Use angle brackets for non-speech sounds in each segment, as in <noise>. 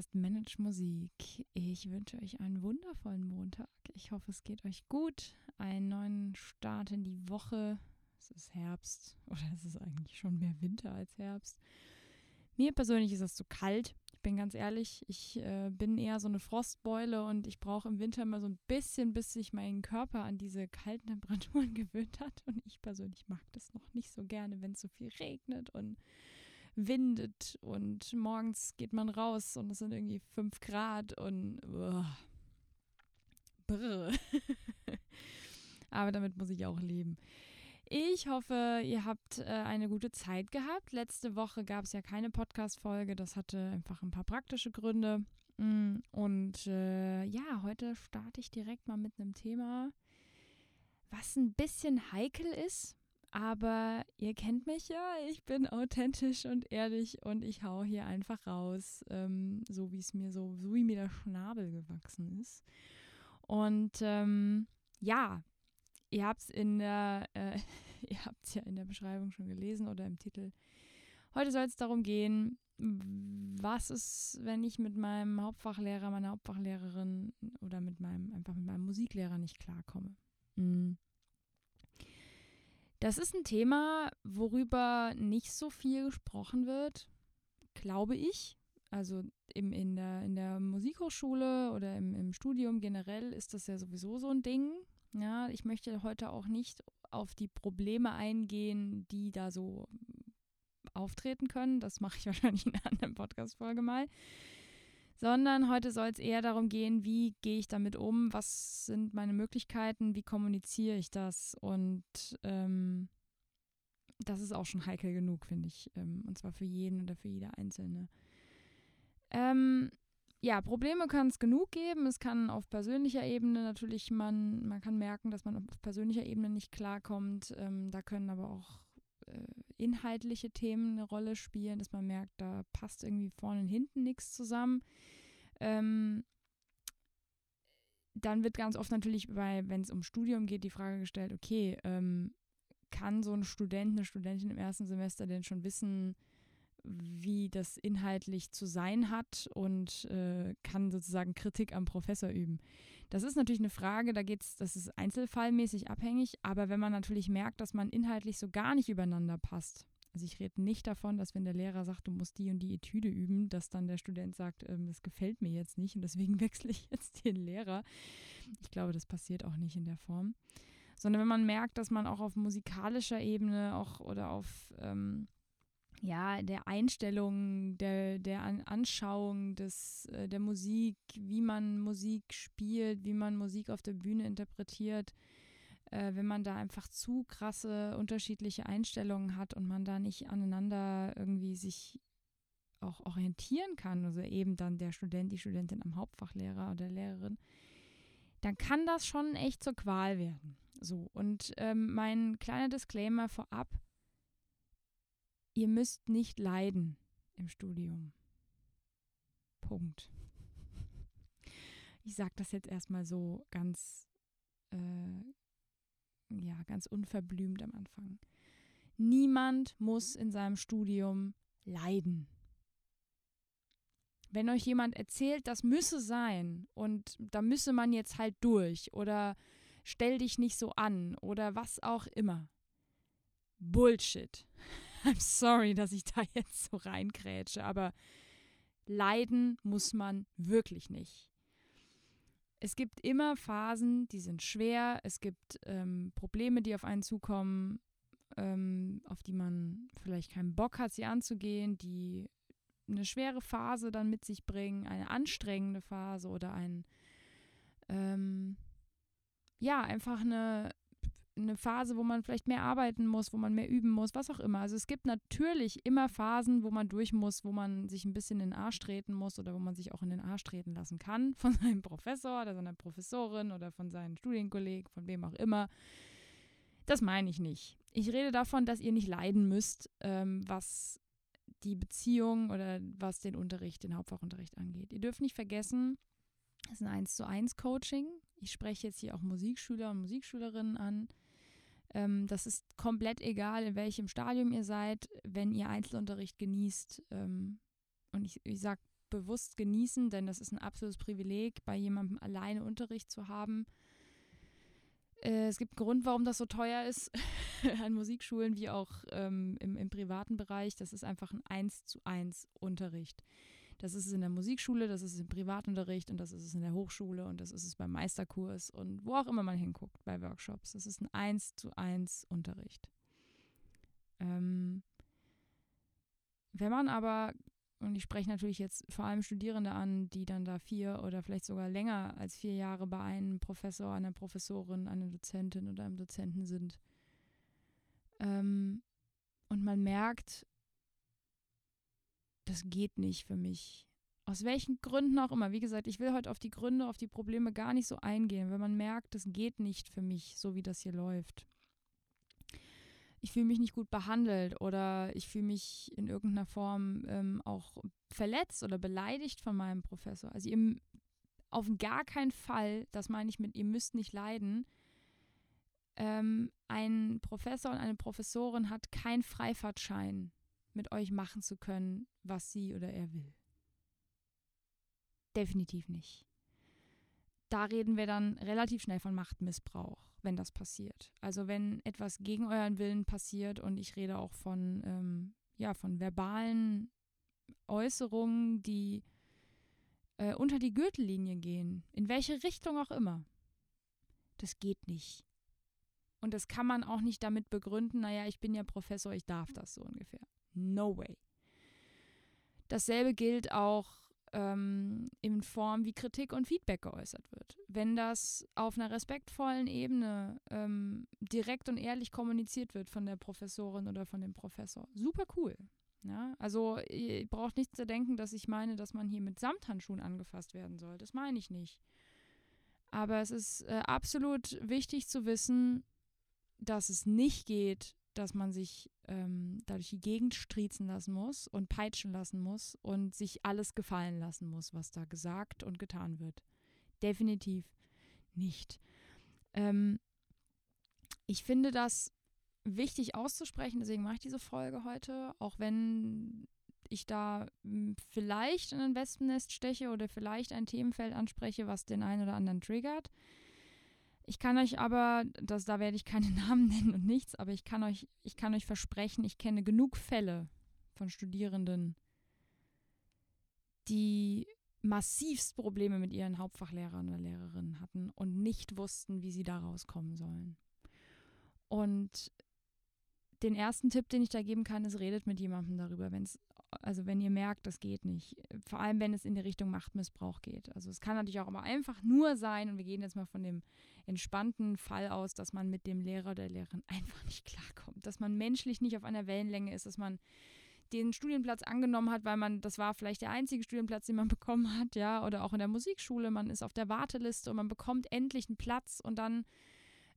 Podcast Manage Musik. Ich wünsche euch einen wundervollen Montag. Ich hoffe, es geht euch gut. Einen neuen Start in die Woche. Es ist Herbst oder es ist eigentlich schon mehr Winter als Herbst. Mir persönlich ist es zu kalt. Ich bin ganz ehrlich, ich äh, bin eher so eine Frostbeule und ich brauche im Winter immer so ein bisschen, bis sich mein Körper an diese kalten Temperaturen <laughs> gewöhnt hat. Und ich persönlich mag das noch nicht so gerne, wenn es so viel regnet und windet und morgens geht man raus und es sind irgendwie 5 Grad und uh, brr. <laughs> Aber damit muss ich auch leben. Ich hoffe, ihr habt äh, eine gute Zeit gehabt. Letzte Woche gab es ja keine Podcast-Folge. Das hatte einfach ein paar praktische Gründe. Mm, und äh, ja, heute starte ich direkt mal mit einem Thema, was ein bisschen heikel ist, aber ihr kennt mich ja, ich bin authentisch und ehrlich und ich hau hier einfach raus, ähm, so wie es mir so, so wie mir der Schnabel gewachsen ist. Und ähm, ja, ihr habt es in der, äh, <laughs> ihr habt ja in der Beschreibung schon gelesen oder im Titel. Heute soll es darum gehen, was ist, wenn ich mit meinem Hauptfachlehrer, meiner Hauptfachlehrerin oder mit meinem, einfach mit meinem Musiklehrer nicht klarkomme. Mhm. Das ist ein Thema, worüber nicht so viel gesprochen wird, glaube ich. Also im, in, der, in der Musikhochschule oder im, im Studium generell ist das ja sowieso so ein Ding. Ja, ich möchte heute auch nicht auf die Probleme eingehen, die da so auftreten können. Das mache ich <laughs> wahrscheinlich in einer anderen Podcast-Folge mal sondern heute soll es eher darum gehen, wie gehe ich damit um, was sind meine Möglichkeiten, wie kommuniziere ich das und ähm, das ist auch schon heikel genug, finde ich, ähm, und zwar für jeden oder für jede Einzelne. Ähm, ja, Probleme kann es genug geben. Es kann auf persönlicher Ebene natürlich, man, man kann merken, dass man auf persönlicher Ebene nicht klarkommt. Ähm, da können aber auch äh, inhaltliche Themen eine Rolle spielen, dass man merkt, da passt irgendwie vorne und hinten nichts zusammen. Ähm, dann wird ganz oft natürlich, wenn es um Studium geht, die Frage gestellt, okay, ähm, kann so ein Student, eine Studentin im ersten Semester denn schon wissen, wie das inhaltlich zu sein hat und äh, kann sozusagen Kritik am Professor üben. Das ist natürlich eine Frage, da geht's, das ist einzelfallmäßig abhängig, aber wenn man natürlich merkt, dass man inhaltlich so gar nicht übereinander passt, also ich rede nicht davon, dass wenn der Lehrer sagt, du musst die und die Etüde üben, dass dann der Student sagt, ähm, das gefällt mir jetzt nicht und deswegen <laughs> wechsle ich jetzt den Lehrer. Ich glaube, das passiert auch nicht in der Form. Sondern wenn man merkt, dass man auch auf musikalischer Ebene auch oder auf ähm, ja, der Einstellung, der, der Anschauung des, äh, der Musik, wie man Musik spielt, wie man Musik auf der Bühne interpretiert, äh, wenn man da einfach zu krasse unterschiedliche Einstellungen hat und man da nicht aneinander irgendwie sich auch orientieren kann, also eben dann der Student, die Studentin am Hauptfachlehrer oder Lehrerin, dann kann das schon echt zur Qual werden. So, und ähm, mein kleiner Disclaimer vorab, ihr müsst nicht leiden im Studium. Punkt. Ich sage das jetzt erstmal so ganz, äh, ja, ganz unverblümt am Anfang. Niemand muss in seinem Studium leiden. Wenn euch jemand erzählt, das müsse sein und da müsse man jetzt halt durch oder stell dich nicht so an oder was auch immer. Bullshit. <laughs> I'm sorry, dass ich da jetzt so reinkrätsche, aber leiden muss man wirklich nicht. Es gibt immer Phasen, die sind schwer. Es gibt ähm, Probleme, die auf einen zukommen, ähm, auf die man vielleicht keinen Bock hat, sie anzugehen, die eine schwere Phase dann mit sich bringen, eine anstrengende Phase oder ein, ähm, ja, einfach eine, eine Phase, wo man vielleicht mehr arbeiten muss, wo man mehr üben muss, was auch immer. Also es gibt natürlich immer Phasen, wo man durch muss, wo man sich ein bisschen in den Arsch treten muss oder wo man sich auch in den Arsch treten lassen kann <laughs> von seinem Professor oder seiner Professorin oder von seinen Studienkollegen, von wem auch immer. Das meine ich nicht. Ich rede davon, dass ihr nicht leiden müsst, ähm, was die Beziehung oder was den Unterricht, den Hauptfachunterricht angeht. Ihr dürft nicht vergessen, es ist ein 1 zu 1 Coaching. Ich spreche jetzt hier auch Musikschüler und Musikschülerinnen an. Ähm, das ist komplett egal, in welchem Stadium ihr seid. Wenn ihr Einzelunterricht genießt, ähm, und ich, ich sage bewusst genießen, denn das ist ein absolutes Privileg, bei jemandem alleine Unterricht zu haben. Äh, es gibt einen Grund, warum das so teuer ist <laughs> an Musikschulen wie auch ähm, im, im privaten Bereich. Das ist einfach ein 1 zu 1 Unterricht. Das ist es in der Musikschule, das ist es im Privatunterricht und das ist es in der Hochschule und das ist es beim Meisterkurs und wo auch immer man hinguckt bei Workshops. Das ist ein 1 zu 1 Unterricht. Ähm, wenn man aber, und ich spreche natürlich jetzt vor allem Studierende an, die dann da vier oder vielleicht sogar länger als vier Jahre bei einem Professor, einer Professorin, einer Dozentin oder einem Dozenten sind, ähm, und man merkt, das geht nicht für mich. Aus welchen Gründen auch immer. Wie gesagt, ich will heute auf die Gründe, auf die Probleme gar nicht so eingehen, wenn man merkt, das geht nicht für mich, so wie das hier läuft. Ich fühle mich nicht gut behandelt oder ich fühle mich in irgendeiner Form ähm, auch verletzt oder beleidigt von meinem Professor. Also ihr auf gar keinen Fall, das meine ich mit, ihr müsst nicht leiden. Ähm, ein Professor und eine Professorin hat keinen Freifahrtschein mit euch machen zu können, was sie oder er will. Definitiv nicht. Da reden wir dann relativ schnell von Machtmissbrauch, wenn das passiert. Also wenn etwas gegen euren Willen passiert und ich rede auch von, ähm, ja, von verbalen Äußerungen, die äh, unter die Gürtellinie gehen, in welche Richtung auch immer. Das geht nicht. Und das kann man auch nicht damit begründen, naja, ich bin ja Professor, ich darf das so ungefähr. No way. Dasselbe gilt auch ähm, in Form, wie Kritik und Feedback geäußert wird. Wenn das auf einer respektvollen Ebene ähm, direkt und ehrlich kommuniziert wird von der Professorin oder von dem Professor, super cool. Ja, also ihr braucht nicht zu denken, dass ich meine, dass man hier mit Samthandschuhen angefasst werden soll. Das meine ich nicht. Aber es ist äh, absolut wichtig zu wissen, dass es nicht geht, dass man sich ähm, dadurch die Gegend striezen lassen muss und peitschen lassen muss und sich alles gefallen lassen muss, was da gesagt und getan wird. Definitiv nicht. Ähm, ich finde das wichtig auszusprechen, deswegen mache ich diese Folge heute, auch wenn ich da hm, vielleicht in ein Wespennest steche oder vielleicht ein Themenfeld anspreche, was den einen oder anderen triggert. Ich kann euch aber, das, da werde ich keine <laughs> Namen nennen und nichts, aber ich kann euch, ich kann euch versprechen, ich kenne genug Fälle von Studierenden, die massivst Probleme mit ihren Hauptfachlehrern oder Lehrerinnen hatten und nicht wussten, wie sie da rauskommen sollen. Und den ersten Tipp, den ich da geben kann, ist, redet mit jemandem darüber, wenn es also wenn ihr merkt, das geht nicht. Vor allem, wenn es in die Richtung Machtmissbrauch geht. Also es kann natürlich auch immer einfach nur sein, und wir gehen jetzt mal von dem entspannten Fall aus, dass man mit dem Lehrer oder der Lehrerin <laughs> einfach nicht klarkommt, dass man menschlich nicht auf einer Wellenlänge ist, dass man den Studienplatz angenommen hat, weil man, das war vielleicht der einzige Studienplatz, den man <laughs> bekommen hat, ja, oder auch in der Musikschule, man ist auf der Warteliste und man bekommt endlich einen Platz und dann,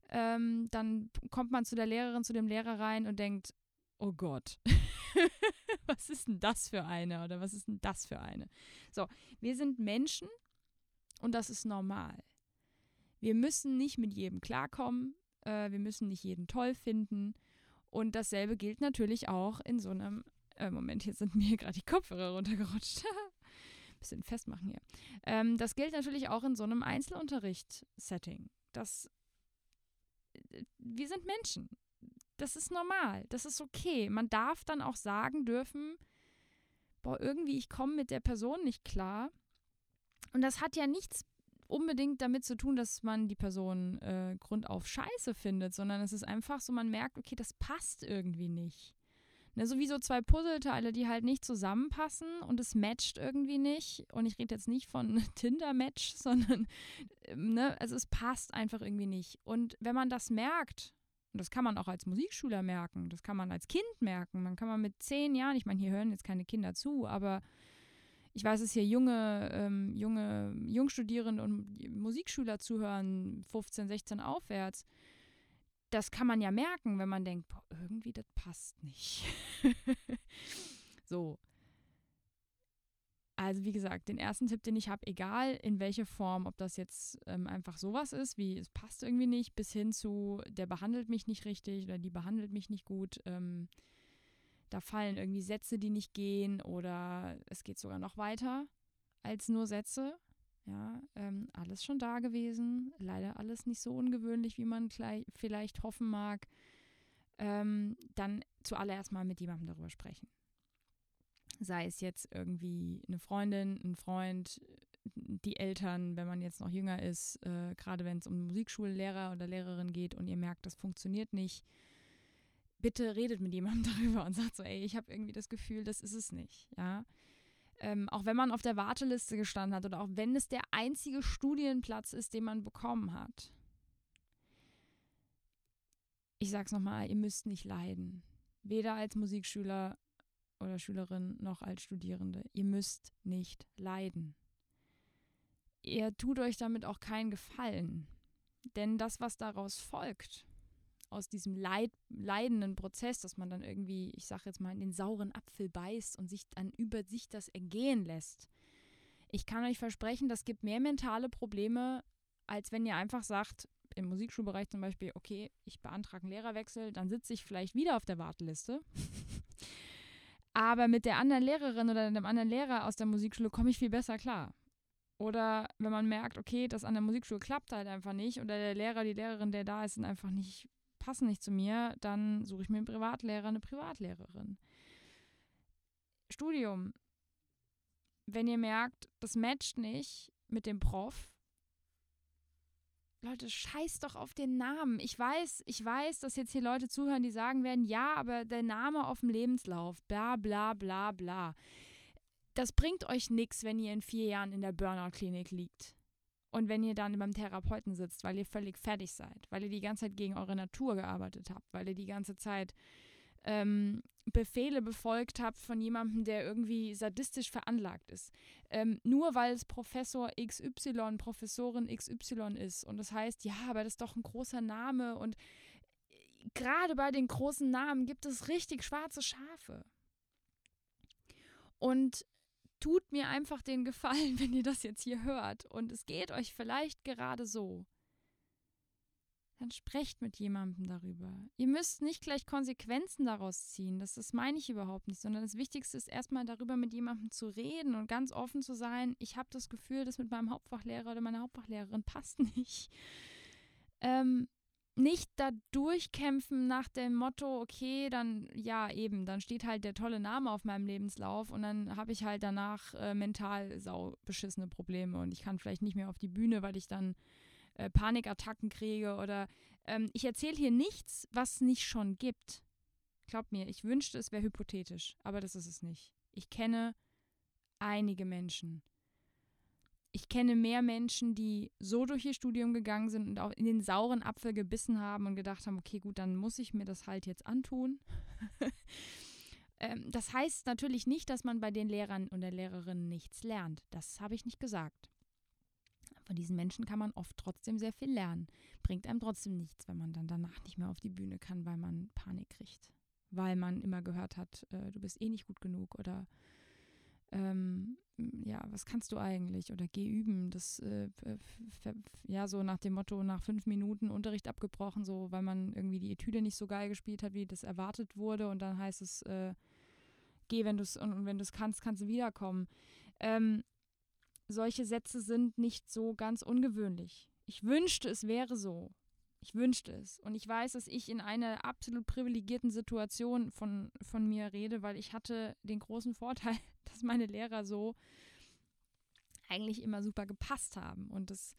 ähm, dann kommt man zu der Lehrerin, zu dem Lehrer rein und denkt, oh Gott, <laughs> was ist denn das für eine oder was ist denn das für eine? So, wir sind Menschen und das ist normal. Wir müssen nicht mit jedem klarkommen, äh, wir müssen nicht jeden toll finden und dasselbe gilt natürlich auch in so einem, äh, Moment, hier sind mir <laughs> gerade die Kopfhörer runtergerutscht. <laughs> Bisschen festmachen hier. Ähm, das gilt natürlich auch in so einem Einzelunterricht-Setting. Das äh, wir sind Menschen das ist normal, das ist okay. Man darf dann auch sagen dürfen, boah, irgendwie, ich komme mit der Person nicht klar. Und das hat ja nichts unbedingt damit zu tun, dass man die Person äh, grundauf scheiße findet, sondern es ist einfach so, man merkt, okay, das passt irgendwie nicht. Ne, so wie so zwei Puzzleteile, die halt nicht zusammenpassen und es matcht irgendwie nicht. Und ich rede jetzt nicht von <laughs> Tinder-Match, sondern, ähm, ne, also es passt einfach irgendwie nicht. Und wenn man das merkt und das kann man auch als Musikschüler merken, das kann man als Kind merken. Man kann man mit zehn Jahren, ich meine, hier hören jetzt keine Kinder zu, aber ich weiß, dass hier junge, ähm, junge Jungstudierende und Musikschüler zuhören, 15, 16 aufwärts. Das kann man ja merken, wenn man denkt, boah, irgendwie das passt nicht. <laughs> so. Also wie gesagt, den ersten Tipp, den ich habe, egal in welche Form, ob das jetzt ähm, einfach sowas ist, wie es passt irgendwie nicht, bis hin zu, der behandelt mich nicht richtig oder die behandelt mich nicht gut, ähm, Da fallen irgendwie Sätze, die nicht gehen oder es geht sogar noch weiter als nur Sätze. Ja, ähm, alles schon da gewesen. Leider alles nicht so ungewöhnlich, wie man gleich, vielleicht hoffen mag. Ähm, dann zuallererst mal mit jemandem darüber sprechen. Sei es jetzt irgendwie eine Freundin, ein Freund, die Eltern, wenn man jetzt noch jünger ist, äh, gerade wenn es um Musikschullehrer oder Lehrerin geht und ihr merkt, das funktioniert nicht, bitte redet mit jemandem <laughs> darüber und sagt so, ey, ich habe irgendwie das Gefühl, das ist es nicht, ja. Ähm, auch wenn man auf der Warteliste gestanden hat oder auch wenn es der einzige Studienplatz ist, den man bekommen hat. Ich sag's nochmal, ihr müsst nicht leiden. Weder als Musikschüler oder Schülerin noch als Studierende. Ihr müsst nicht leiden ihr tut euch damit auch keinen Gefallen. Denn das, was daraus folgt, aus diesem Leid, leidenden Prozess, dass man dann irgendwie, ich sage jetzt mal, in den sauren Apfel beißt und sich dann über sich das ergehen lässt. Ich kann euch versprechen, das gibt mehr mentale Probleme, als wenn ihr einfach sagt, im Musikschulbereich zum Beispiel, okay, ich beantrage einen Lehrerwechsel, dann sitze ich vielleicht wieder auf der Warteliste. <laughs> Aber mit der anderen Lehrerin oder dem anderen Lehrer aus der Musikschule komme ich viel besser klar. Oder wenn man merkt, okay, das an der Musikschule klappt halt einfach nicht oder der Lehrer, die Lehrerin, der da ist, sind einfach nicht, passen nicht zu mir, dann suche ich mir einen Privatlehrer, eine Privatlehrerin. Studium. Wenn ihr merkt, das matcht nicht mit dem Prof, Leute, scheiß doch auf den Namen. Ich weiß, ich weiß, dass jetzt hier Leute zuhören, die sagen werden, ja, aber der Name auf dem Lebenslauf, bla bla bla bla das bringt euch nichts, wenn ihr in vier Jahren in der Burnout-Klinik liegt. Und wenn ihr dann beim Therapeuten sitzt, weil ihr völlig fertig seid, weil ihr die ganze Zeit gegen eure Natur gearbeitet habt, weil ihr die ganze Zeit ähm, Befehle befolgt habt von jemandem, der irgendwie sadistisch veranlagt ist. Ähm, nur weil es Professor XY, Professorin XY ist. Und das heißt, ja, aber das ist doch ein großer Name. Und gerade bei den großen Namen gibt es richtig schwarze Schafe. Und tut mir einfach den Gefallen, <laughs> wenn ihr das jetzt hier hört und es geht euch vielleicht gerade so. Dann sprecht mit jemandem darüber. Ihr müsst nicht gleich Konsequenzen daraus ziehen, das, das meine ich überhaupt nicht, sondern das Wichtigste ist erstmal darüber mit jemandem zu reden und ganz offen zu sein, ich habe das Gefühl, das mit meinem Hauptfachlehrer oder meiner Hauptfachlehrerin <laughs> passt nicht. Ähm, nicht da durchkämpfen nach dem Motto, okay, dann ja eben, dann steht halt der tolle Name auf meinem Lebenslauf und dann habe ich halt danach äh, mental sau beschissene Probleme und ich kann vielleicht nicht mehr auf die Bühne, weil ich dann äh, Panikattacken kriege oder ähm, ich erzähle hier nichts, was nicht schon gibt. Glaubt mir, ich wünschte, es wäre hypothetisch, aber das ist es nicht. Ich kenne einige Menschen, ich kenne mehr Menschen, die so durch ihr Studium gegangen sind und auch in den sauren Apfel gebissen haben und gedacht haben, okay, gut, dann muss ich mir das halt jetzt antun. <laughs> ähm, das heißt natürlich nicht, dass man bei den Lehrern und der Lehrerin nichts lernt. Das habe ich nicht gesagt. Von diesen Menschen kann man oft trotzdem sehr viel lernen. Bringt einem trotzdem nichts, wenn man dann danach nicht mehr auf die Bühne kann, weil man Panik kriegt. Weil man immer gehört hat, äh, du bist eh nicht gut genug oder ähm, ja, was kannst du eigentlich? Oder geh üben. Das, äh, ja, so nach dem Motto, nach fünf Minuten Unterricht abgebrochen, so, weil man irgendwie die Etüde nicht so geil gespielt hat, wie das erwartet wurde. Und dann heißt es, äh, geh, wenn du es, und, wenn du es kannst, kannst du wiederkommen. Ähm, solche Sätze sind nicht so ganz ungewöhnlich. Ich wünschte, es wäre so. Ich wünschte es. Und ich weiß, dass ich in einer absolut privilegierten Situation von, von mir rede, weil ich hatte den großen Vorteil, <laughs> dass meine Lehrer so eigentlich immer super gepasst haben und es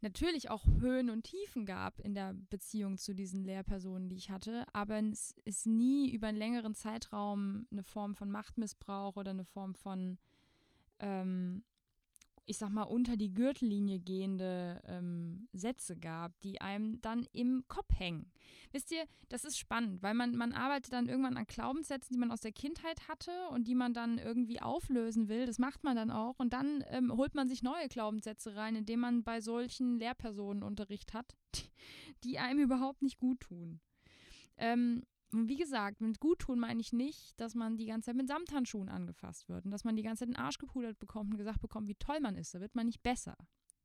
natürlich auch Höhen und Tiefen gab in der Beziehung zu diesen Lehrpersonen, die ich hatte, aber es ist nie über einen längeren Zeitraum eine Form von Machtmissbrauch oder eine Form von ähm, ich sag mal, unter die Gürtellinie gehende ähm, Sätze gab, die einem dann im Kopf hängen. Wisst ihr, das ist spannend, weil man, man arbeitet dann irgendwann an Glaubenssätzen, die man aus der Kindheit hatte und die man dann irgendwie auflösen will. Das macht man dann auch. Und dann ähm, holt man sich neue Glaubenssätze rein, indem man bei solchen Lehrpersonen Unterricht hat, <laughs> die, einem überhaupt nicht gut tun. Ähm, und wie gesagt, mit Guttun meine ich nicht, dass man die ganze Zeit mit Samthandschuhen angefasst wird und dass man die ganze Zeit den Arsch gepudert bekommt und gesagt bekommt, wie toll man ist. Da wird man nicht besser.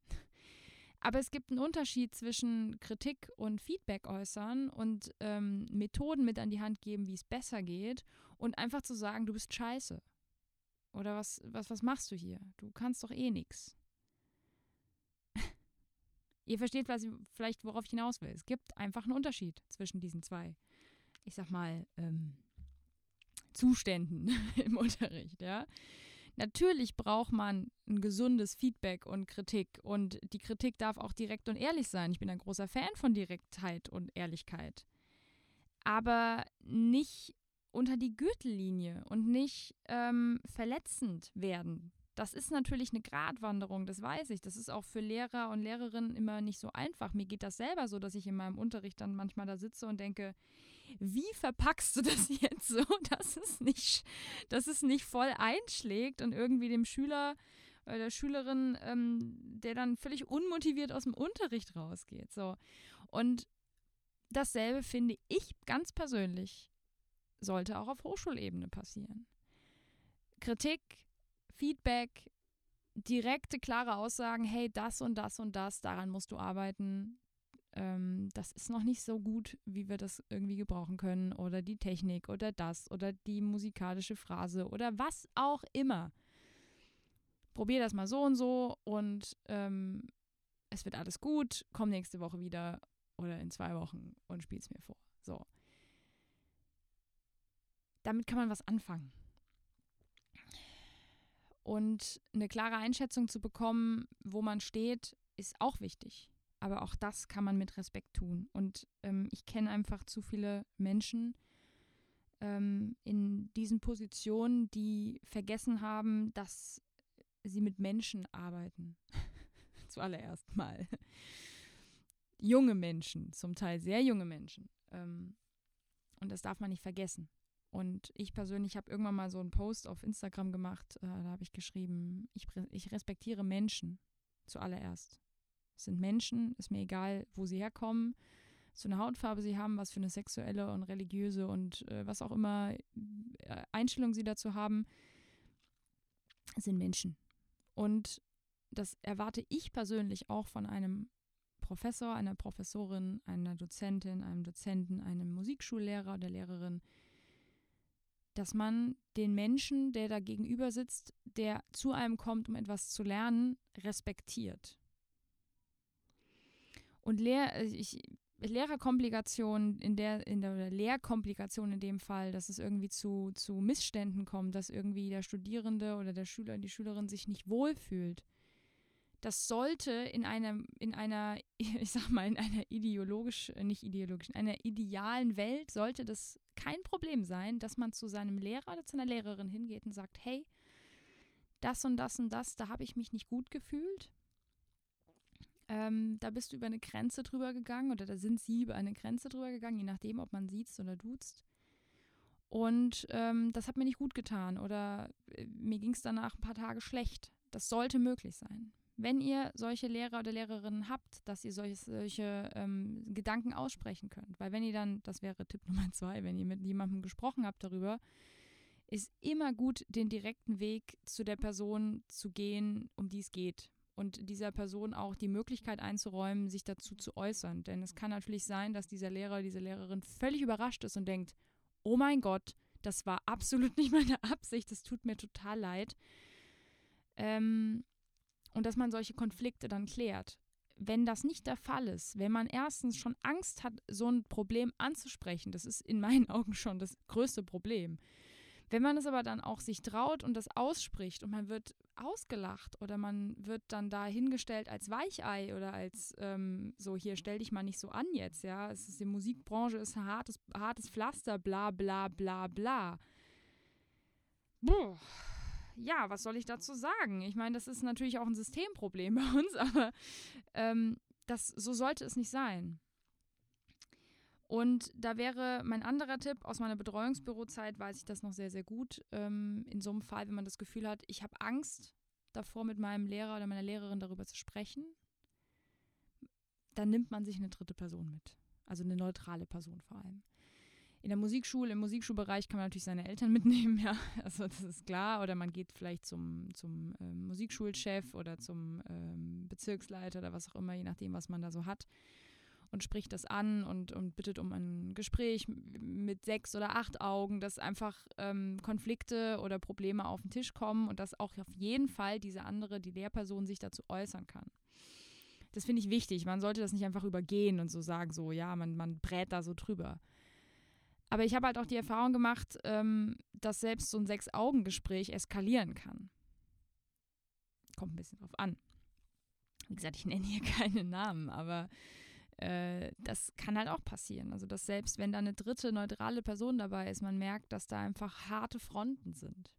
<laughs> Aber es gibt einen Unterschied zwischen Kritik und Feedback äußern und ähm, Methoden mit an die Hand geben, wie es besser geht und einfach zu sagen, du bist scheiße. Oder was, was, was machst du hier? Du kannst doch eh nichts. <laughs> Ihr versteht was, vielleicht, worauf ich hinaus will. Es gibt einfach einen Unterschied zwischen diesen zwei, ich sag mal, ähm, Zuständen <laughs> im Unterricht, ja. Natürlich braucht man ein gesundes Feedback und Kritik und die Kritik darf auch direkt und ehrlich sein. Ich bin ein großer Fan von Direktheit und Ehrlichkeit. Aber nicht unter die Gürtellinie und nicht ähm, verletzend werden. Das ist natürlich eine Gratwanderung, das weiß ich. Das ist auch für Lehrer und Lehrerinnen immer nicht so einfach. Mir geht das selber so, dass ich in meinem Unterricht dann manchmal da sitze und denke, wie verpackst du das <laughs> jetzt so, dass es nicht, dass es nicht voll einschlägt und irgendwie dem Schüler oder der Schülerin, ähm, der dann völlig unmotiviert aus dem Unterricht rausgeht. So. Und dasselbe finde ich ganz persönlich sollte auch auf Hochschulebene passieren. Kritik, Feedback, direkte, klare Aussagen, hey, das und das und das, daran musst du arbeiten. Ähm, das ist noch nicht so gut, wie wir das irgendwie gebrauchen können. Oder die Technik oder das oder die musikalische Phrase oder was auch immer. Probier das mal so und so und ähm, es wird alles gut. Komm nächste Woche wieder oder in zwei Wochen und spiel's mir vor. So damit kann man was anfangen. Und eine klare Einschätzung zu bekommen, wo man steht, ist auch wichtig. Aber auch das kann man mit Respekt tun. Und ähm, ich kenne einfach zu viele Menschen ähm, in diesen Positionen, die vergessen haben, dass sie mit Menschen arbeiten. <laughs> Zuallererst mal. junge Menschen, zum Teil sehr junge Menschen. Ähm, und das darf man nicht vergessen. Und ich persönlich habe irgendwann mal so einen Post auf Instagram gemacht, äh, da habe ich geschrieben, ich, ich respektiere Menschen zuallererst. Es sind Menschen, ist mir egal, wo sie herkommen, was für eine Hautfarbe sie haben, was für eine sexuelle und religiöse und äh, was auch immer äh, Einstellung sie dazu haben, sind Menschen. Und das erwarte ich persönlich auch von einem Professor, einer Professorin, einer Dozentin, einem Dozenten, einem Musikschullehrer oder Lehrerin, dass man den Menschen, der da gegenüber sitzt, der zu einem kommt, um etwas zu lernen, respektiert. Und Lehr äh, ich, Lehrerkomplikationen in der, in der Lehrkomplikation in dem Fall, dass es irgendwie zu, zu Missständen kommt, dass irgendwie der Studierende oder der Schüler, die Schülerin sich nicht wohlfühlt das sollte in einem, in einer, <laughs> ich sag mal, in einer ideologisch, äh, nicht ideologisch, in einer idealen Welt sollte das kein Problem sein, dass man zu seinem Lehrer oder zu einer Lehrerin hingeht und sagt, hey, das und das und das, da habe ich mich nicht gut gefühlt. Ähm, da bist du über eine Grenze drüber gegangen oder da sind sie über eine Grenze drüber gegangen, je nachdem, ob man sieht oder duzt. Und ähm, das hat mir nicht gut getan oder äh, mir ging es danach ein paar Tage schlecht. Das sollte möglich sein wenn ihr solche Lehrer oder Lehrerinnen habt, dass ihr solche, solche ähm, Gedanken aussprechen könnt. Weil wenn ihr dann, das wäre Tipp <laughs> Nummer zwei, wenn ihr mit jemandem gesprochen habt darüber, ist immer gut, den direkten Weg zu der Person zu gehen, um die es geht. Und dieser Person auch die Möglichkeit einzuräumen, sich dazu zu äußern. Denn es kann natürlich sein, dass dieser Lehrer, diese Lehrerin völlig überrascht ist und denkt, oh mein Gott, das war absolut <laughs> nicht meine Absicht, das tut mir total leid. Ähm, und dass man solche Konflikte dann klärt. Wenn das nicht der Fall ist, wenn man erstens schon Angst hat, so ein Problem anzusprechen, das ist in meinen <laughs> Augen schon das größte Problem. Wenn man es aber dann auch sich traut und das ausspricht und man wird ausgelacht oder man wird dann da hingestellt als Weichei oder als ähm, so, hier stell dich mal nicht so an jetzt, ja. Es ist die Musikbranche ist ein hartes, hartes Pflaster, bla bla bla bla. Boah ja, was soll ich dazu sagen? Ich meine, das ist natürlich auch ein Systemproblem <laughs> bei uns, aber ähm, das, so sollte es nicht sein. Und da wäre mein anderer Tipp aus meiner Betreuungsbürozeit, weiß ich das noch sehr, sehr gut. Ähm, in so einem Fall, wenn man das Gefühl hat, ich habe Angst davor, mit meinem Lehrer oder meiner Lehrerin darüber zu sprechen, dann nimmt man sich eine dritte Person mit. Also eine neutrale Person vor allem. in der Musikschule, im Musikschulbereich kann man natürlich seine Eltern <laughs> mitnehmen, ja, also das ist klar. Oder man geht vielleicht zum, zum ähm, Musikschulchef oder zum ähm, Bezirksleiter oder was auch immer, je nachdem, was man da so hat und spricht das an und, und bittet um ein Gespräch mit sechs oder acht Augen, dass einfach ähm, Konflikte oder Probleme auf den Tisch kommen und dass auch auf jeden Fall diese andere, die Lehrperson, sich dazu äußern kann. Das finde ich wichtig. Man sollte das nicht einfach übergehen und so sagen, so, ja, man, man brät da so drüber. Aber ich habe halt auch die Erfahrung gemacht, ähm, dass selbst so ein Sechs-Augen-Gespräch eskalieren kann. Kommt ein bisschen drauf an. Wie gesagt, ich nenne hier <laughs> keine Namen, aber äh, das kann halt auch passieren. Also, dass selbst wenn da eine dritte neutrale Person dabei ist, man merkt, dass da einfach harte Fronten sind.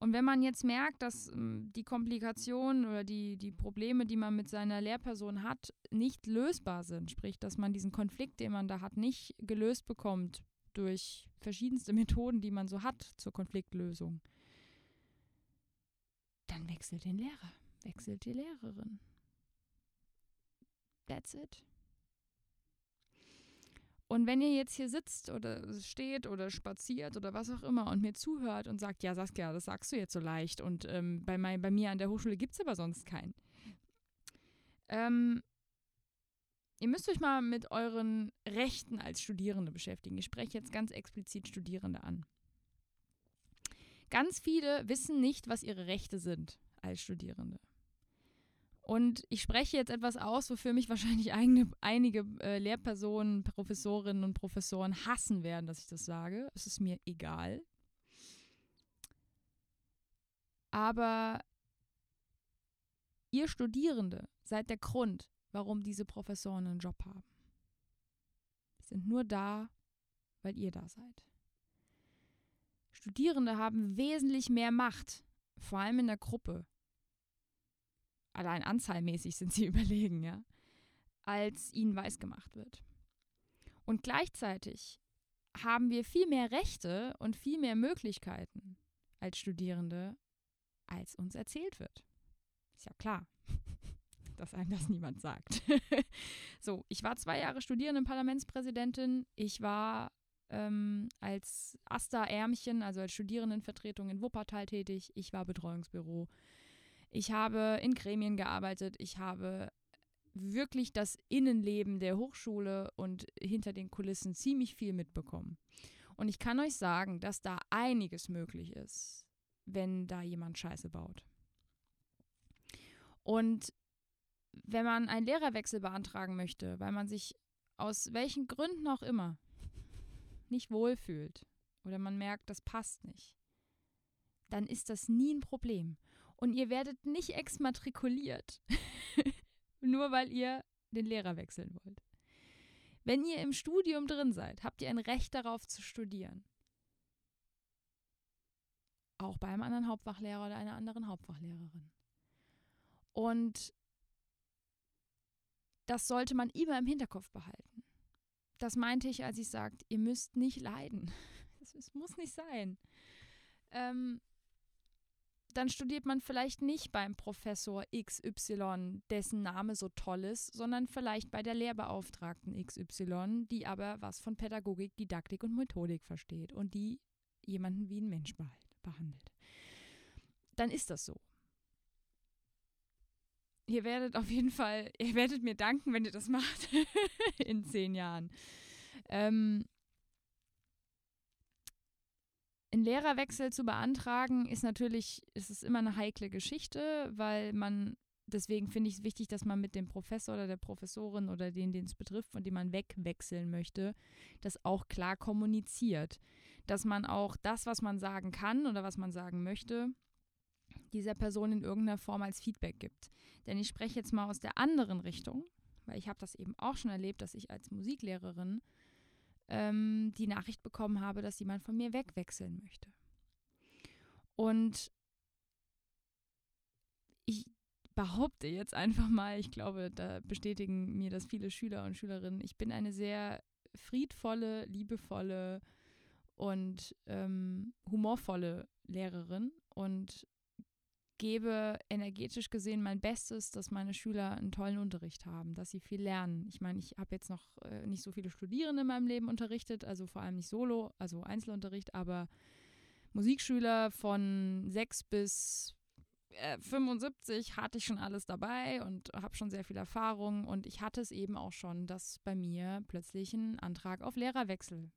Und wenn man jetzt merkt, dass ähm, die Komplikationen oder die, die Probleme, die man mit seiner Lehrperson hat, nicht lösbar sind, sprich, dass man diesen Konflikt, den man da hat, nicht gelöst bekommt durch verschiedenste <laughs> Methoden, die man so hat zur Konfliktlösung, dann wechselt den Lehrer, wechselt die Lehrerin. That's it. Und wenn ihr jetzt hier sitzt oder steht oder spaziert oder was auch immer und mir zuhört und sagt, ja Saskia, das sagst du jetzt so leicht und ähm, bei, mein, bei mir an der Hochschule gibt es aber sonst keinen. Ähm, ihr müsst euch mal mit euren Rechten als Studierende beschäftigen. Ich spreche jetzt ganz explizit Studierende an. Ganz viele wissen nicht, was ihre Rechte sind als Studierende. Und ich spreche jetzt etwas aus, wofür mich <laughs> wahrscheinlich eigene, einige äh, Lehrpersonen, Professorinnen und Professoren hassen werden, dass ich das sage. Es ist mir egal. Aber ihr Studierende seid der Grund, warum diese Professoren einen Job haben. Sind nur da, weil ihr da seid. Studierende haben wesentlich mehr Macht, vor allem in der Gruppe, allein anzahlmäßig sind sie <laughs> überlegen, ja, als ihnen weisgemacht wird. Und gleichzeitig haben wir viel mehr Rechte und viel mehr Möglichkeiten als Studierende, als uns erzählt wird. Ist ja klar, <laughs> dass einem das niemand sagt. <laughs> so, ich war zwei Jahre Studierende Parlamentspräsidentin. Ich war ähm, als Asta-Ärmchen, also als Studierendenvertretung in Wuppertal tätig. Ich war Betreuungsbüro. Ich habe in Gremien gearbeitet. Ich habe wirklich das Innenleben der Hochschule und hinter den Kulissen ziemlich viel mitbekommen. Und ich kann euch sagen, dass da einiges möglich ist, wenn da jemand Scheiße baut. Und wenn man einen Lehrerwechsel beantragen möchte, weil man sich aus welchen Gründen auch immer nicht wohlfühlt oder man merkt, das passt nicht, dann ist das nie ein Problem und ihr werdet nicht exmatrikuliert, <laughs> nur weil ihr den Lehrer wechseln wollt. Wenn ihr im Studium drin seid, habt ihr ein Recht darauf zu studieren. Auch bei einem anderen Hauptfachlehrer oder einer anderen Hauptfachlehrerin. Und das sollte man immer im Hinterkopf behalten. Das meinte ich, als ich sagte, ihr müsst nicht leiden. <laughs> Es muss nicht sein. Ähm, dann studiert man vielleicht nicht beim Professor XY, dessen Name so toll ist, sondern vielleicht bei der Lehrbeauftragten XY, die aber was von Pädagogik, Didaktik und Methodik versteht und die jemanden wie ein Mensch behandelt. Dann ist das so. Ihr werdet auf jeden Fall, ihr werdet mir danken, wenn ihr das macht <laughs> in zehn Jahren. Ähm, einen Lehrerwechsel zu beantragen, ist natürlich, ist es immer eine heikle Geschichte, weil man, deswegen finde ich es wichtig, dass man mit dem Professor oder der Professorin oder den, den es betrifft, von dem man wegwechseln möchte, das auch klar kommuniziert. Dass man auch das, was man sagen kann oder was man sagen möchte, dieser Person in irgendeiner Form als Feedback gibt. Denn ich spreche jetzt mal aus der anderen Richtung, weil ich habe das eben auch schon erlebt, dass ich als Musiklehrerin ähm, die Nachricht bekommen habe, dass jemand von mir wegwechseln möchte. Und ich behaupte jetzt einfach mal, ich glaube, da bestätigen mir das viele Schüler und Schülerinnen, ich bin eine sehr friedvolle, liebevolle und ähm, humorvolle Lehrerin und gebe energetisch gesehen mein Bestes, dass meine Schüler einen tollen Unterricht haben, dass sie viel lernen. Ich meine, ich habe jetzt noch äh, nicht so viele Studierende in meinem Leben unterrichtet, also vor allem nicht solo, also Einzelunterricht, aber Musikschüler von sechs bis äh, 75 hatte ich schon alles dabei und habe schon sehr viel Erfahrung und ich hatte es eben auch schon, dass bei mir plötzlich ein Antrag auf Lehrerwechsel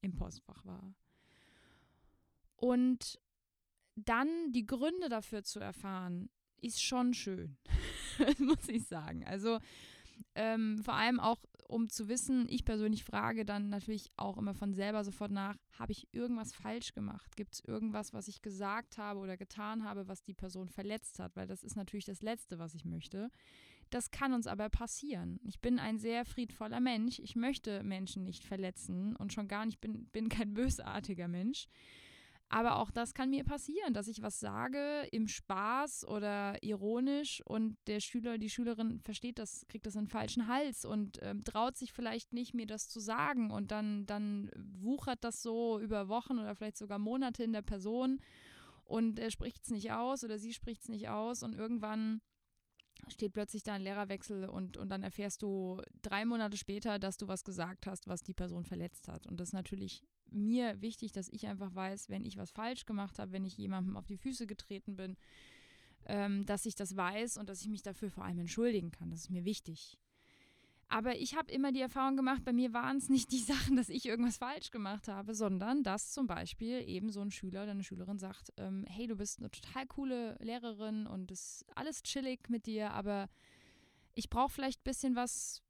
im Postfach war. Und dann die Gründe dafür zu erfahren, ist schon schön, <laughs> muss ich sagen. Also ähm, vor allem auch, um zu wissen, ich persönlich frage dann natürlich auch immer von selber sofort nach, habe ich irgendwas falsch gemacht? Gibt es irgendwas, was ich gesagt habe oder getan habe, was die Person verletzt hat? Weil das ist natürlich das Letzte, was ich möchte. Das kann uns aber passieren. Ich bin ein sehr friedvoller Mensch. Ich möchte Menschen nicht verletzen und schon gar nicht bin, bin kein <laughs> bösartiger Mensch. Aber auch das kann mir passieren, dass ich was sage im Spaß oder ironisch und der Schüler, die Schülerin versteht das, kriegt das in den falschen Hals und ähm, traut sich vielleicht nicht, mir das zu sagen. Und dann, dann wuchert das so über Wochen oder vielleicht sogar Monate in der Person und er spricht es nicht aus oder sie spricht es nicht aus und irgendwann steht plötzlich da ein Lehrerwechsel und, und dann erfährst du drei Monate später, dass du was gesagt hast, was die Person verletzt hat. Und das ist natürlich mir wichtig, dass ich einfach weiß, wenn ich was falsch gemacht habe, wenn ich jemandem auf die Füße getreten bin, ähm, dass ich das weiß und dass ich mich dafür vor allem entschuldigen kann. Das ist mir wichtig. Aber ich habe immer die Erfahrung gemacht, bei mir waren es nicht die <laughs> Sachen, dass ich irgendwas falsch gemacht habe, sondern dass zum Beispiel eben so ein Schüler oder eine Schülerin sagt, ähm, hey, du bist eine total coole Lehrerin und es ist alles chillig mit dir, aber ich brauche vielleicht ein bisschen was,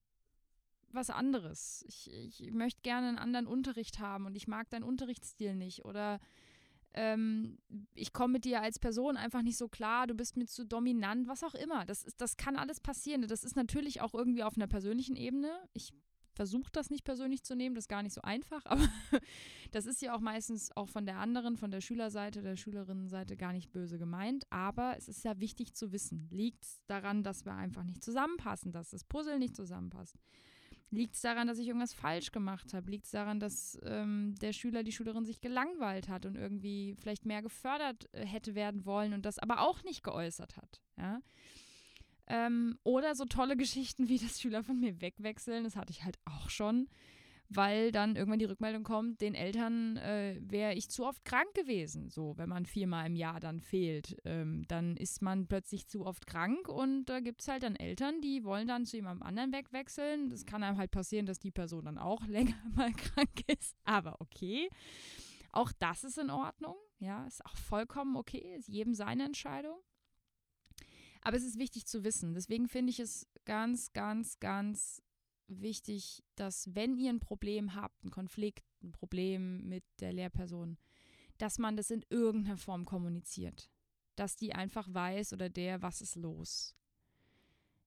was anderes. Ich, ich möchte gerne einen anderen Unterricht haben und ich mag deinen Unterrichtsstil nicht. Oder ähm, ich komme mit dir als Person einfach nicht so klar, du bist mir zu dominant, was auch immer. Das, ist, das kann alles passieren. Das ist natürlich auch irgendwie auf einer persönlichen Ebene. Ich versuche das nicht persönlich zu nehmen, das ist gar nicht so einfach, <laughs> aber das ist ja auch meistens auch von der anderen, von der Schülerseite, der Schülerinnenseite gar nicht böse gemeint. Aber es ist ja wichtig zu wissen, liegt es daran, dass wir einfach nicht zusammenpassen, dass das Puzzle nicht zusammenpasst. Liegt es daran, dass ich irgendwas falsch gemacht habe? Liegt es daran, dass ähm, der Schüler, die Schülerin sich gelangweilt hat und irgendwie vielleicht mehr gefördert äh, hätte werden wollen und das aber auch nicht geäußert hat? Ja? Ähm, oder so tolle <laughs> Geschichten wie, dass Schüler von mir wegwechseln, das hatte ich halt auch schon weil dann irgendwann die Rückmeldung kommt, den Eltern äh, wäre ich zu oft krank gewesen. So, wenn man viermal im Jahr dann fehlt, ähm, dann ist man plötzlich zu oft krank und da gibt es halt dann Eltern, die wollen dann zu jemandem anderen wegwechseln. Das kann einem halt passieren, dass die Person dann auch <laughs> länger mal krank ist, aber okay. Auch das ist in Ordnung, ja, ist auch vollkommen okay, ist jedem seine Entscheidung. Aber es ist wichtig zu wissen. Deswegen finde ich es ganz, ganz, ganz wichtig, dass wenn ihr ein Problem habt, ein Konflikt, ein Problem mit der Lehrperson, dass man das in irgendeiner Form kommuniziert. Dass die einfach weiß oder der, was ist los.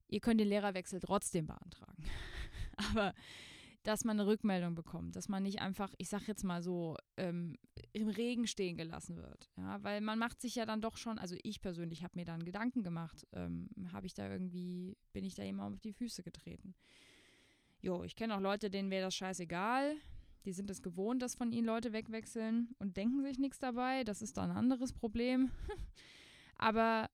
Ihr könnt den Lehrerwechsel trotzdem beantragen. <laughs> Aber dass man eine Rückmeldung bekommt, dass man nicht einfach, ich sag jetzt mal so, ähm, im Regen stehen gelassen wird. Ja, weil man macht sich ja dann doch schon, also ich persönlich habe mir dann Gedanken gemacht, ähm, habe ich da irgendwie, bin ich da jemand auf die Füße getreten. Jo, ich kenne auch Leute, denen wäre das scheißegal. Die sind es gewohnt, dass von ihnen Leute wegwechseln und denken sich nichts dabei. Das ist dann ein anderes Problem. <laughs> Aber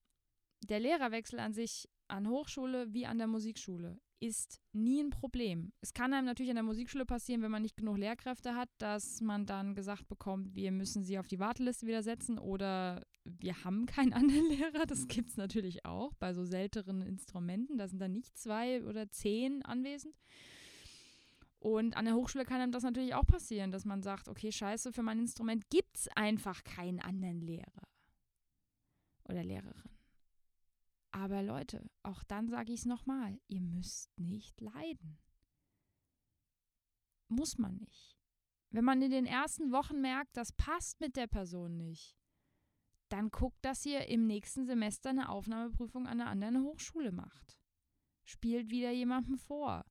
der Lehrerwechsel an sich an Hochschule wie an der Musikschule ist nie ein Problem. Es kann einem natürlich an der Musikschule passieren, wenn man nicht genug Lehrkräfte hat, dass man dann gesagt bekommt, wir müssen sie auf die Warteliste wieder setzen oder wir haben keinen <laughs> anderen Lehrer. Das gibt es natürlich auch bei so seltenen Instrumenten. Da sind dann nicht zwei oder zehn anwesend. Und an der Hochschule kann einem das natürlich auch passieren, dass man sagt, okay, scheiße, für mein Instrument gibt es einfach keinen anderen Lehrer oder Lehrerin. Aber Leute, auch dann sage ich es nochmal, ihr müsst nicht leiden. Muss man nicht. Wenn man in den ersten Wochen merkt, das passt mit der Person nicht, dann guckt, dass ihr im nächsten Semester eine Aufnahmeprüfung an einer anderen Hochschule macht. Spielt wieder jemandem vor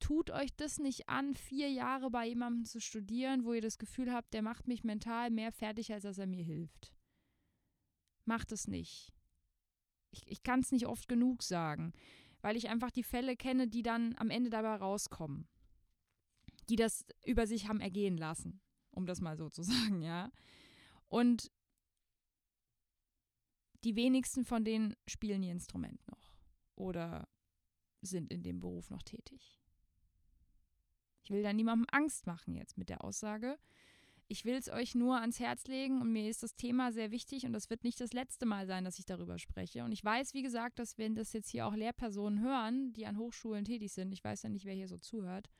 tut euch das nicht an, vier Jahre bei jemandem zu studieren, wo ihr das Gefühl habt, der macht mich mental mehr fertig, als dass er mir hilft. Macht es nicht. Ich, ich kann es nicht oft genug sagen, weil ich einfach die Fälle kenne, die dann am Ende dabei rauskommen. Die das über sich haben ergehen lassen, um das mal so zu <laughs> sagen, ja. Und die wenigsten von denen spielen ihr Instrument noch oder sind in dem Beruf noch tätig. Ich will da niemandem Angst machen jetzt mit der Aussage. Ich will es euch nur ans Herz legen und mir ist das Thema sehr wichtig und das wird nicht das letzte Mal sein, dass ich darüber spreche. Und ich weiß, wie gesagt, dass wenn das jetzt hier auch Lehrpersonen hören, die an Hochschulen tätig sind, ich weiß ja nicht, wer hier so zuhört,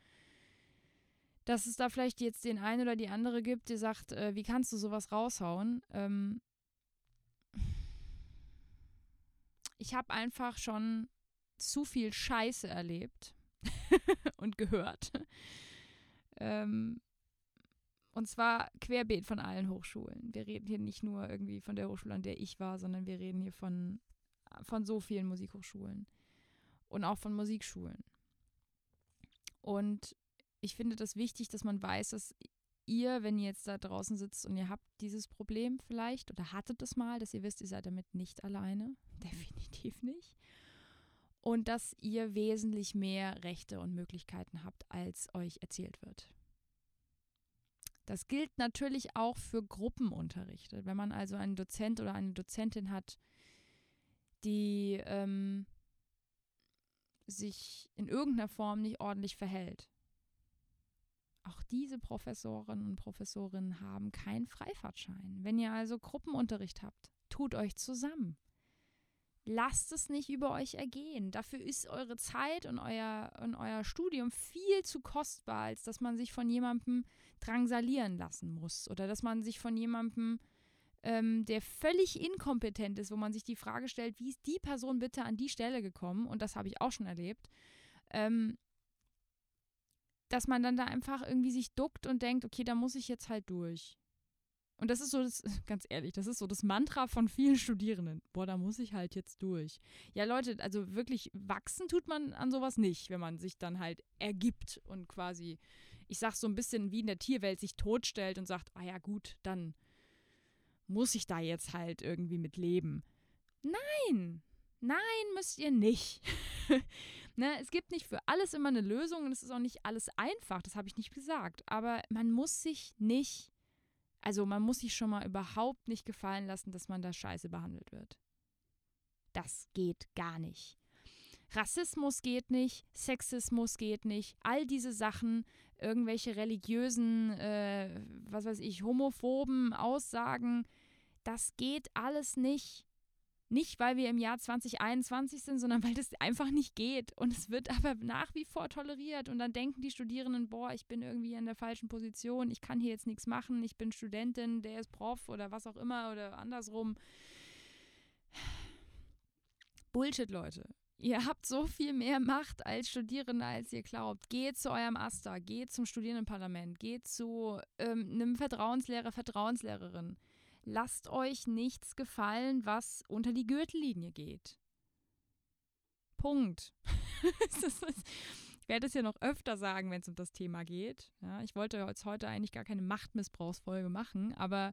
dass es da vielleicht jetzt den einen oder die andere gibt, die sagt, äh, wie kannst du sowas raushauen? Ähm ich habe einfach schon zu viel Scheiße erlebt <laughs> und gehört. ähm und zwar querbeet von allen Hochschulen. Wir reden hier nicht nur irgendwie von der Hochschule, an der ich war, sondern wir reden hier von, von so vielen Musikhochschulen und auch von Musikschulen. Und ich finde das wichtig, dass man weiß, dass ihr, wenn ihr jetzt da draußen sitzt und ihr habt dieses Problem vielleicht oder hattet es mal, dass ihr wisst, ihr seid damit nicht alleine. <laughs> Definitiv nicht. Und dass ihr wesentlich mehr Rechte und Möglichkeiten habt, als euch erzählt wird. Das gilt natürlich auch für Gruppenunterrichte. Wenn man also einen Dozent oder eine Dozentin hat, die ähm, sich in irgendeiner Form nicht ordentlich verhält, auch diese Professorinnen und Professorinnen haben keinen Freifahrtschein. Wenn ihr also Gruppenunterricht habt, tut euch zusammen. Lasst es nicht über euch ergehen. Dafür ist eure Zeit und euer, und euer Studium viel zu kostbar, als dass man sich von jemandem drangsalieren lassen muss oder dass man sich von jemandem, ähm, der völlig inkompetent ist, wo man sich die Frage stellt, wie ist die Person bitte an die Stelle gekommen? Und das habe ich auch schon erlebt. Ähm, dass man dann da einfach irgendwie sich duckt und denkt, okay, da muss ich jetzt halt durch. Und das ist so das, <laughs> ganz ehrlich, das ist so das Mantra von vielen Studierenden. Boah, da muss ich halt jetzt durch. Ja, Leute, also wirklich wachsen tut man an sowas nicht, wenn man sich dann halt ergibt und quasi, ich sag so ein bisschen wie in der Tierwelt, sich totstellt und sagt, ah ja, gut, dann muss ich da jetzt halt irgendwie mit leben. Nein, nein, müsst ihr nicht. <laughs> Ne, es gibt nicht für alles immer eine Lösung und es ist auch nicht alles einfach, das habe ich nicht gesagt. Aber man muss sich nicht, also man muss sich schon mal überhaupt nicht gefallen lassen, dass man da scheiße behandelt wird. Das geht gar nicht. Rassismus geht nicht, Sexismus geht nicht, all diese Sachen, irgendwelche religiösen, äh, was weiß ich, homophoben Aussagen, das geht alles nicht. Nicht, weil wir im Jahr 2021 sind, sondern weil das einfach nicht geht. Und es wird aber nach wie vor toleriert. Und dann denken die Studierenden, boah, ich bin irgendwie in der falschen Position, ich kann hier jetzt nichts machen, ich bin Studentin, der ist Prof oder was auch immer oder andersrum. Bullshit, Leute. Ihr habt so viel mehr Macht als Studierende, als ihr glaubt. Geht zu eurem Aster, geht zum Studierendenparlament, geht zu ähm, einem Vertrauenslehrer, Vertrauenslehrerin. Lasst euch nichts gefallen, was unter die Gürtellinie geht. Punkt. <laughs> ich werde es ja noch öfter sagen, wenn es um das Thema geht. Ja, ich wollte jetzt heute eigentlich gar keine Machtmissbrauchsfolge machen, aber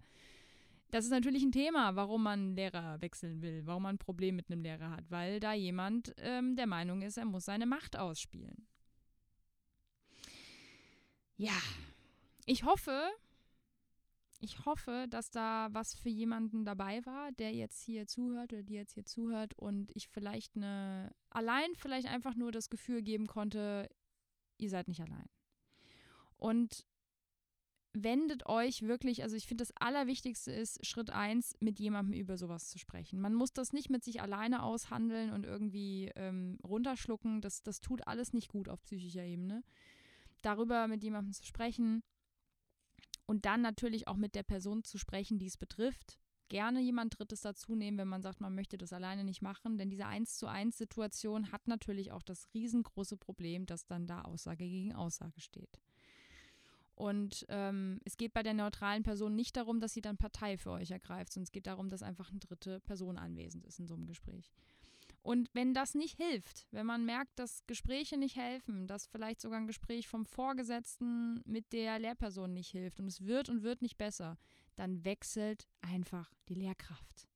das ist natürlich ein Thema, warum man einen Lehrer wechseln will, warum man ein Problem mit einem Lehrer hat, weil da jemand ähm, der Meinung ist, er muss seine Macht ausspielen. Ja, ich hoffe, ich hoffe, dass da was für jemanden dabei war, der jetzt hier zuhört oder die jetzt hier zuhört und ich vielleicht eine, allein vielleicht einfach nur das Gefühl geben konnte, ihr seid nicht allein. Und wendet euch wirklich, also ich finde, das Allerwichtigste ist, Schritt eins, mit jemandem über sowas zu sprechen. Man muss das nicht mit sich alleine aushandeln und irgendwie ähm, runterschlucken. Das, das tut alles nicht gut auf psychischer Ebene. Darüber mit jemandem zu sprechen, und dann natürlich auch mit der Person zu sprechen, die es betrifft. Gerne jemand Drittes dazu nehmen, wenn man sagt, man möchte das alleine nicht machen. Denn diese 1 zu 1 Situation hat natürlich auch das riesengroße Problem, dass dann da Aussage gegen Aussage steht. Und ähm, es geht bei der neutralen Person nicht darum, dass sie dann Partei für euch ergreift, sondern es geht darum, dass einfach eine dritte Person anwesend ist in so einem Gespräch. Und wenn das nicht hilft, wenn man merkt, dass Gespräche nicht helfen, dass vielleicht sogar ein Gespräch vom Vorgesetzten mit der Lehrperson nicht hilft und es wird und wird nicht besser, dann wechselt einfach die Lehrkraft.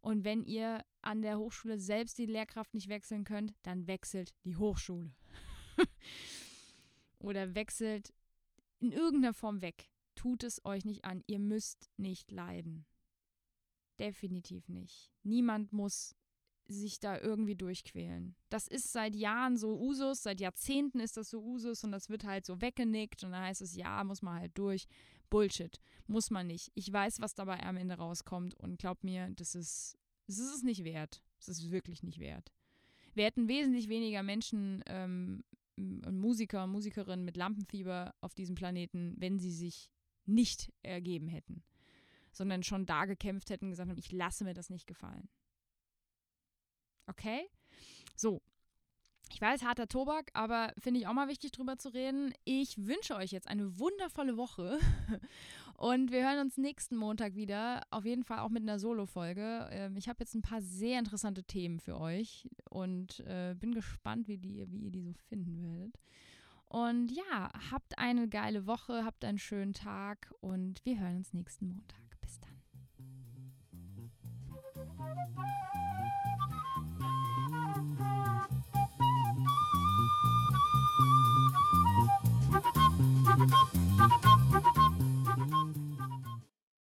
Und wenn ihr an der Hochschule selbst die Lehrkraft nicht wechseln könnt, dann wechselt die Hochschule. <laughs> Oder wechselt in irgendeiner Form weg. Tut es euch nicht an. Ihr müsst nicht leiden. Definitiv nicht. Niemand muss sich da irgendwie durchquälen. Das ist seit Jahren so Usus, seit Jahrzehnten ist das so Usus und das wird halt so weggenickt und dann heißt es, ja, muss man halt durch. Bullshit. Muss man nicht. Ich weiß, was dabei am Ende rauskommt und glaub mir, das ist, das ist es nicht wert. Das ist wirklich nicht wert. Wir hätten wesentlich weniger Menschen, ähm, Musiker und Musikerinnen mit Lampenfieber auf diesem Planeten, wenn sie sich nicht ergeben hätten, sondern schon da gekämpft hätten und gesagt haben, ich lasse mir das nicht gefallen. Okay? So. Ich weiß, harter Tobak, aber finde ich auch mal wichtig drüber zu reden. Ich wünsche euch jetzt eine wundervolle Woche <laughs> und wir hören uns nächsten Montag wieder. Auf jeden Fall auch mit einer Solo-Folge. Ähm, ich habe jetzt ein paar sehr interessante Themen für euch und äh, bin gespannt, wie, die, wie ihr die so finden werdet. Und ja, habt eine geile Woche, habt einen schönen Tag und wir hören uns nächsten Montag. Bis dann.